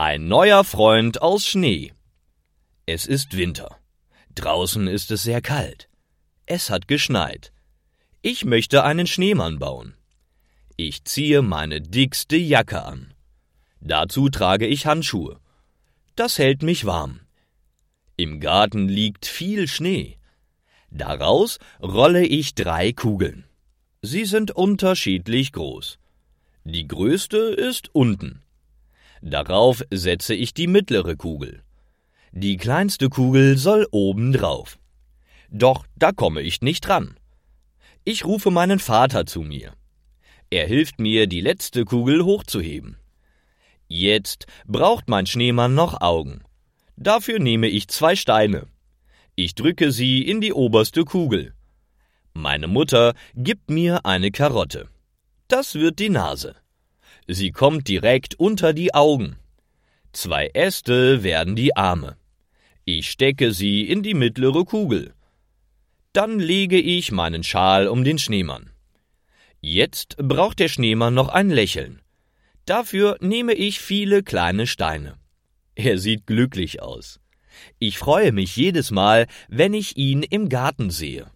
Ein neuer Freund aus Schnee. Es ist Winter. Draußen ist es sehr kalt. Es hat geschneit. Ich möchte einen Schneemann bauen. Ich ziehe meine dickste Jacke an. Dazu trage ich Handschuhe. Das hält mich warm. Im Garten liegt viel Schnee. Daraus rolle ich drei Kugeln. Sie sind unterschiedlich groß. Die größte ist unten. Darauf setze ich die mittlere Kugel. Die kleinste Kugel soll oben drauf. Doch da komme ich nicht dran. Ich rufe meinen Vater zu mir. Er hilft mir, die letzte Kugel hochzuheben. Jetzt braucht mein Schneemann noch Augen. Dafür nehme ich zwei Steine. Ich drücke sie in die oberste Kugel. Meine Mutter gibt mir eine Karotte. Das wird die Nase. Sie kommt direkt unter die Augen. Zwei Äste werden die Arme. Ich stecke sie in die mittlere Kugel. Dann lege ich meinen Schal um den Schneemann. Jetzt braucht der Schneemann noch ein Lächeln. Dafür nehme ich viele kleine Steine. Er sieht glücklich aus. Ich freue mich jedes Mal, wenn ich ihn im Garten sehe.